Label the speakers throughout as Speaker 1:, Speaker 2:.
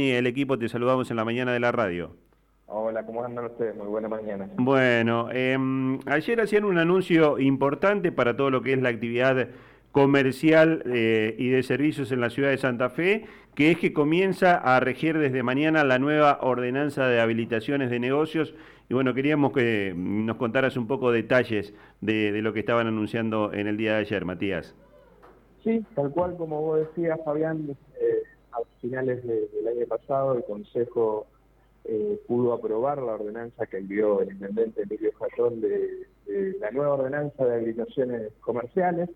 Speaker 1: el equipo te saludamos en la mañana de la radio.
Speaker 2: Hola, ¿cómo andan ustedes? Muy buena mañana.
Speaker 1: Bueno, em, ayer hacían un anuncio importante para todo lo que es la actividad comercial eh, y de servicios en la ciudad de Santa Fe, que es que comienza a regir desde mañana la nueva ordenanza de habilitaciones de negocios. Y bueno, queríamos que nos contaras un poco detalles de, lo que estaban anunciando en el día de ayer, Matías.
Speaker 2: Sí, tal cual como vos decías, Fabián, finales del año pasado el Consejo eh, pudo aprobar la ordenanza que envió el intendente Emilio Jatón de, la nueva ordenanza de habilitaciones comerciales.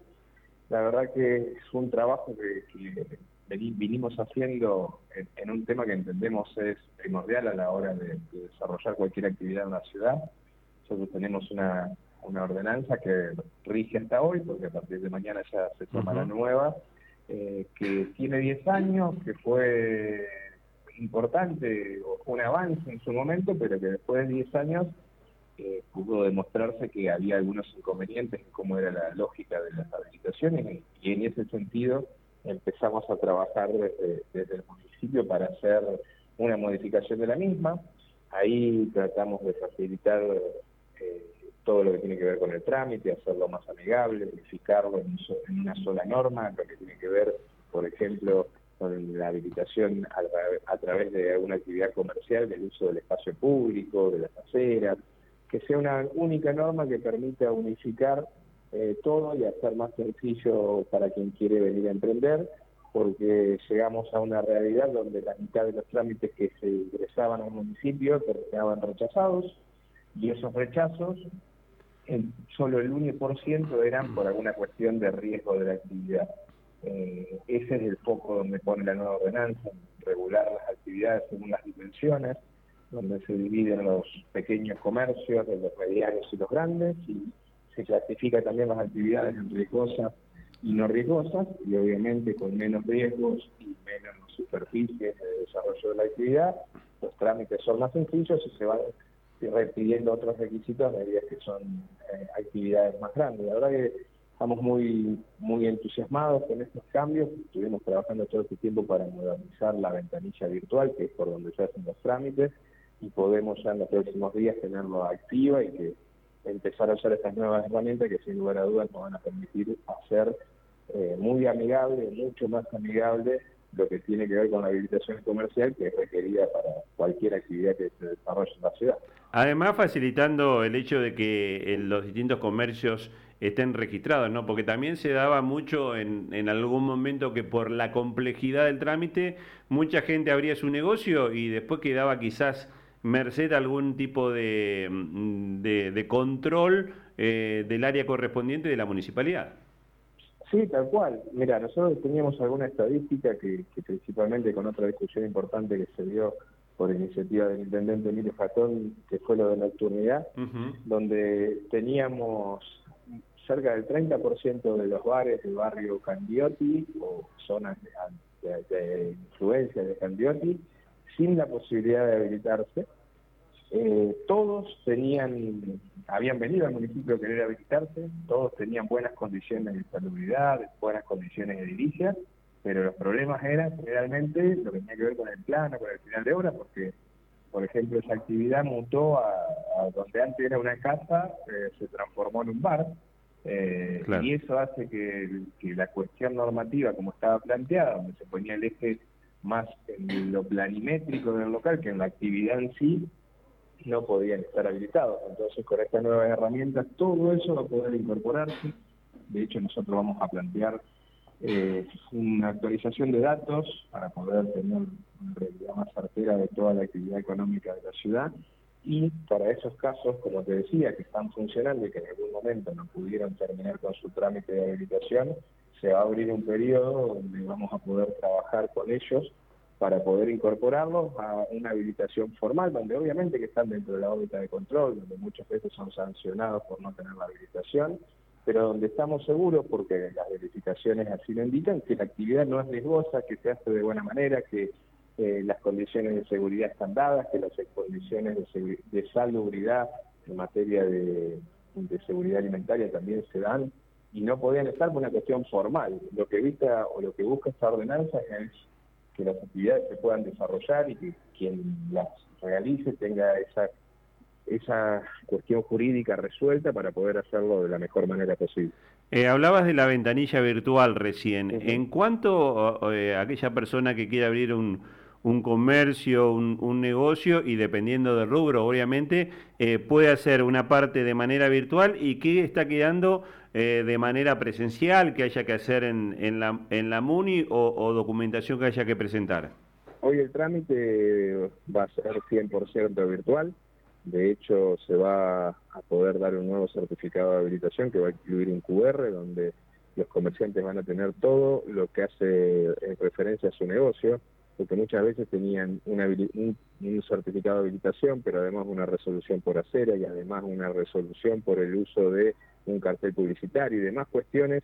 Speaker 2: La verdad que es un trabajo que, vinimos haciendo en, un tema que entendemos es primordial a la hora de, desarrollar cualquier actividad en la ciudad. Nosotros tenemos una, ordenanza que rige hasta hoy, porque a partir de mañana ya se toma la nueva, eh, que tiene 10 años, que fue importante, un avance en su momento, pero que después de 10 años eh, pudo demostrarse que había algunos inconvenientes en cómo era la lógica de las habilitaciones y, en ese sentido empezamos a trabajar desde, el municipio para hacer una modificación de la misma. Ahí tratamos de facilitar eh, todo lo que tiene que ver con el trámite, hacerlo más amigable, unificarlo en, una sola norma, lo que tiene que ver, por ejemplo, con la habilitación a, través de alguna actividad comercial del uso del espacio público, de las aceras, que sea una única norma que permita unificar eh, todo y hacer más sencillo para quien quiere venir a emprender, porque llegamos a una realidad donde la mitad de los trámites que se ingresaban al municipio terminaban rechazados, y esos rechazos solo el 1% eran por alguna cuestión de riesgo de la actividad. Eh, ese es el foco donde pone la nueva ordenanza, regular las actividades según las dimensiones, donde se dividen los pequeños comercios los medianos y los grandes, y se clasifica también las actividades en riesgosas y no riesgosas, y obviamente con menos riesgos y menos superficies de desarrollo de la actividad, los trámites son más sencillos y se van repidiendo otros requisitos a medida que son eh, actividades más grandes. La verdad que estamos muy, muy entusiasmados con estos cambios. Estuvimos trabajando todo este tiempo para modernizar la ventanilla virtual, que es por donde se hacen los trámites, y podemos ya en los próximos días tenerlo activa y que empezar a usar estas nuevas herramientas que sin lugar a dudas nos van a permitir hacer eh, muy amigable, mucho más amigable lo que tiene que ver con la habilitación comercial que es requerida para cualquier actividad que se desarrolle en la ciudad.
Speaker 1: Además, facilitando el hecho de que los distintos comercios estén registrados, ¿no? Porque también se daba mucho en, en algún momento que por la complejidad del trámite, mucha gente abría su negocio y después quedaba quizás merced a algún tipo de, mm, de, control eh, del área correspondiente de la municipalidad.
Speaker 2: Sí, tal cual. Mira, nosotros teníamos alguna estadística que, principalmente con otra discusión importante que se dio por iniciativa del intendente Emilio Jatón, que fue lo de nocturnidad, donde teníamos cerca del 30% de los bares del barrio Candiotti o zonas de, influencia de Candiotti sin la posibilidad de habilitarse. Eh, todos tenían habían venido al municipio a querer habilitarse, todos tenían buenas condiciones de salubridad, buenas condiciones de edilicia, pero los problemas eran realmente lo que tenía que ver con el plano, con el final de obra, porque, por ejemplo, esa actividad mutó a, donde antes era una casa, eh, se transformó en un bar, eh, y eso hace que, que, la cuestión normativa, como estaba planteada, donde se ponía el eje más en lo planimétrico del local que en la actividad en sí, no podían estar habilitados. Entonces, con estas nuevas herramientas, todo eso va a poder incorporarse. De hecho, nosotros vamos a plantear eh, una actualización de datos para poder tener una realidad más certera de toda la actividad económica de la ciudad. Y para esos casos, como te decía, que están funcionando y que en algún momento no pudieron terminar con su trámite de habilitación, se va a abrir un periodo donde vamos a poder trabajar con ellos para poder incorporarlos a una habilitación formal, donde obviamente que están dentro de la órbita de control, donde muchas veces son sancionados por no tener la habilitación, pero donde estamos seguros, porque las verificaciones así lo indican, que la actividad no es riesgosa, que se hace de buena manera, que eh, las condiciones de seguridad están dadas, que las condiciones de, de salubridad en materia de, seguridad alimentaria también se dan y no podían estar por una cuestión formal. Lo que evita o lo que busca esta ordenanza es que las actividades se puedan desarrollar y que quien las realice tenga esa esa cuestión jurídica resuelta para poder hacerlo de la mejor manera posible.
Speaker 1: Eh, hablabas de la ventanilla virtual recién. En cuanto a eh, aquella persona que quiere abrir un, un comercio, un, negocio y dependiendo del rubro, obviamente, eh, puede hacer una parte de manera virtual y qué está quedando de manera presencial que haya que hacer en, en, la, en la MUNI o, o documentación que haya que presentar.
Speaker 2: Hoy el trámite va a ser 100% virtual. De hecho, se va a poder dar un nuevo certificado de habilitación que va a incluir un QR donde los comerciantes van a tener todo lo que hace en referencia a su negocio, porque muchas veces tenían un, certificado de habilitación, pero además una resolución por acera y además una resolución por el uso de un cartel publicitario y demás cuestiones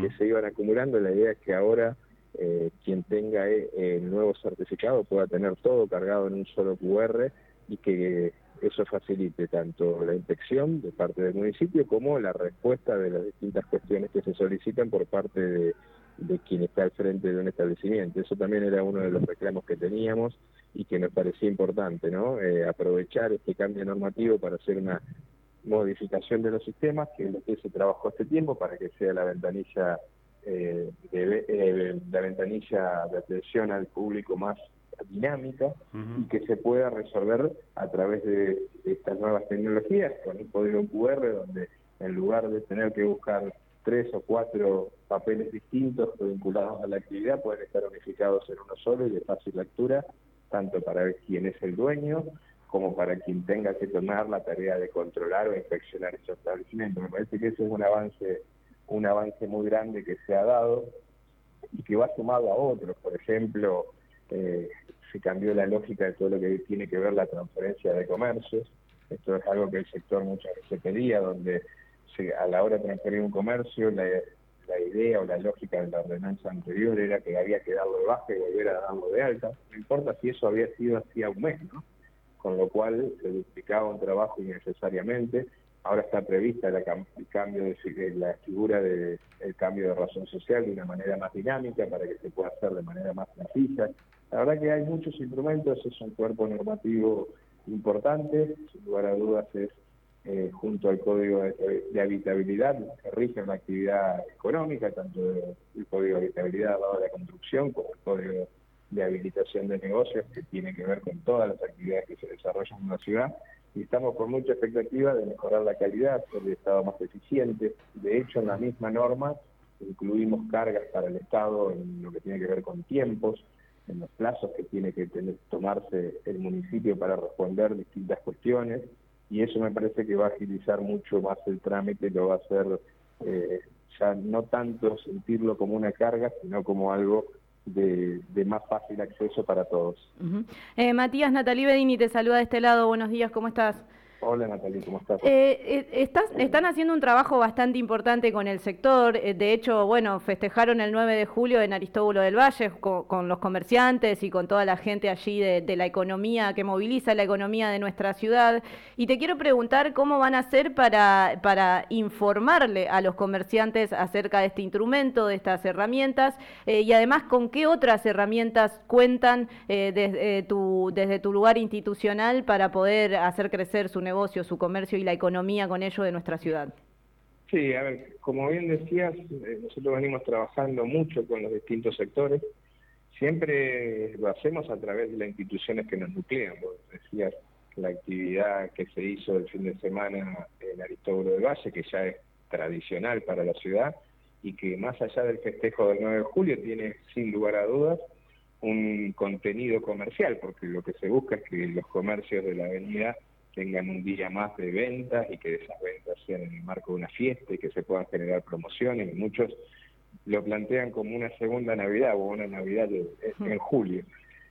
Speaker 2: que se iban acumulando. La idea es que ahora eh, quien tenga eh, el nuevo certificado pueda tener todo cargado en un solo QR y que eso facilite tanto la inspección de parte del municipio como la respuesta de las distintas cuestiones que se solicitan por parte de, quien está al frente de un establecimiento. Eso también era uno de los reclamos que teníamos y que nos parecía importante, ¿no? Eh, aprovechar este cambio normativo para hacer una modificación de los sistemas, que es lo que se trabajó este tiempo para que sea la ventanilla eh, de, eh, la ventanilla de atención al público más dinámica y que se pueda resolver a través de, estas nuevas tecnologías con un código QR donde en lugar de tener que buscar tres o cuatro papeles distintos vinculados a la actividad pueden estar unificados en uno solo y de fácil lectura tanto para quien es el dueño como para quien tenga que tomar la tarea de controlar o inspeccionar esos establecimientos. Me parece que ese es un avance, un avance muy grande que se ha dado y que va sumado a otros. Por ejemplo, eh, se cambió la lógica de todo lo que tiene que ver la transferencia de comercios. Esto es algo que el sector muchas veces pedía, donde a la hora de transferir un comercio, la, idea o la lógica de la ordenanza anterior era que había que darlo de baja y volver a darlo de alta. No importa si eso había sido hacía un mes, ¿no? Con lo cual se duplicaba un trabajo innecesariamente. Ahora está prevista la, el cambio de la figura del cambio de razón social de una manera más dinámica para que se pueda hacer de manera más precisa la verdad que hay muchos instrumentos, es un cuerpo normativo importante, sin lugar a dudas es eh, junto al Código de, Habitabilidad que rige una actividad económica, tanto el Código de Habitabilidad de la construcción como el Código de Habilitación de Negocios, que tiene que ver con todas las actividades que se desarrollan en la ciudad. Y estamos con mucha expectativa de mejorar la calidad, ser el Estado más eficiente. De hecho, en la misma norma incluimos cargas para el Estado en lo que tiene que ver con tiempos, en los plazos que tiene que tener, tomarse el municipio para responder distintas cuestiones y eso me parece que va a agilizar mucho más el trámite, lo va a hacer eh, ya no tanto sentirlo como una carga, sino como algo de, más fácil acceso para todos.
Speaker 3: eh, Matías, Natalí Bedini te saluda de este lado, buenos días, ¿cómo estás?
Speaker 2: Hola Natalia, ¿cómo estás?
Speaker 3: Eh, eh, están haciendo un trabajo bastante importante con el sector. Eh, de hecho, bueno, festejaron el 9 de julio en Aristóbulo del Valle con, los comerciantes y con toda la gente allí de, la economía que moviliza la economía de nuestra ciudad. Y te quiero preguntar cómo van a hacer para, para informarle a los comerciantes acerca de este instrumento, de estas herramientas y además con qué otras herramientas cuentan desde, tu, desde tu lugar institucional para poder hacer crecer su negocio negocio, su comercio y la economía con ello de nuestra ciudad.
Speaker 2: Sí, a ver, como bien decías, eh, nosotros venimos trabajando mucho con los distintos sectores. Siempre lo hacemos a través de las instituciones que nos nuclean. Vos decías la actividad que se hizo el fin de semana en Aristóbulo del Valle, que ya es tradicional para la ciudad y que más allá del festejo del 9 de julio tiene sin lugar a dudas un contenido comercial, porque lo que se busca es que los comercios de la avenida tengan un día más de ventas y que esas ventas sean en el marco de una fiesta y que se puedan generar promociones. Y muchos lo plantean como una segunda Navidad o una Navidad en julio.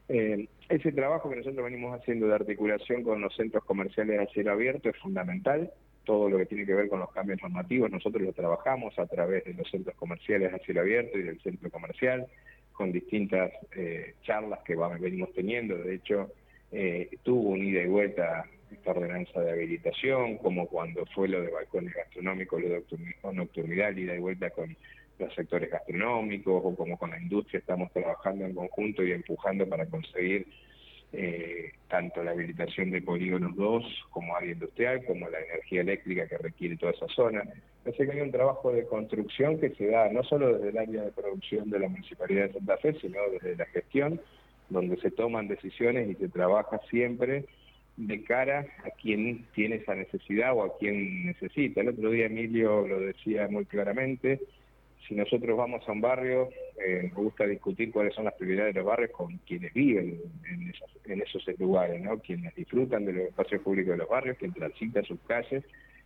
Speaker 2: Eh, ese trabajo que nosotros venimos haciendo de articulación con los centros comerciales a cielo abierto es fundamental. Todo lo que tiene que ver con los cambios normativos, nosotros lo trabajamos a través de los centros comerciales a cielo abierto y del centro comercial, con distintas eh, charlas que venimos teniendo. De hecho, eh, tuvo un ida y vuelta esta ordenanza de habilitación, como cuando fue lo de balcones gastronómicos, lo de nocturnidad, ida y vuelta con, los sectores gastronómicos o como con la industria estamos trabajando en conjunto y empujando para conseguir eh, tanto la habilitación de polígonos 2 como área industrial, como la energía eléctrica que requiere toda esa zona. Así que hay un trabajo de construcción que se da no solo desde el área de producción de la Municipalidad de Santa Fe, sino desde la gestión, donde se toman decisiones y se trabaja siempre de cara a quien tiene esa necesidad o a quien necesita. El otro día Emilio lo decía muy claramente, si nosotros vamos a un barrio, eh, nos gusta discutir cuáles son las prioridades de los barrios con quienes viven en, esos lugares, ¿no? quienes disfrutan de los espacios públicos de los barrios, quien transita sus calles,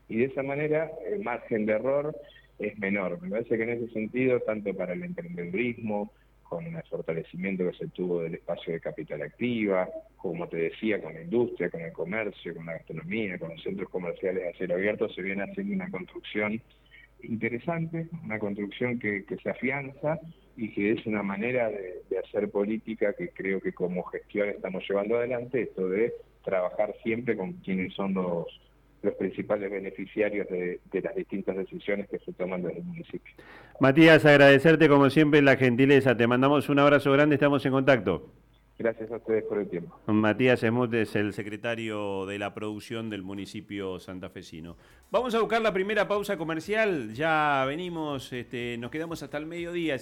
Speaker 2: y de esa manera el margen de error es menor. Me parece que en ese sentido, tanto para el emprendedurismo, con el fortalecimiento que se tuvo del espacio de capital activa, como te decía, con la industria, con el comercio, con la gastronomía, con los centros comerciales a cielo abierto, se viene haciendo una construcción interesante, una construcción que, se afianza y que es una manera de, hacer política que creo que como gestión estamos llevando adelante, esto de trabajar siempre con quienes son los, los principales beneficiarios de, de, las distintas decisiones que se toman desde el municipio.
Speaker 1: Matías, agradecerte como siempre la gentileza, te mandamos un abrazo grande, estamos en contacto.
Speaker 2: Gracias a ustedes por el tiempo.
Speaker 1: Matías Esmut es el secretario de la producción del municipio santafesino. Vamos a buscar la primera pausa comercial. Ya venimos, este, nos quedamos hasta el mediodía.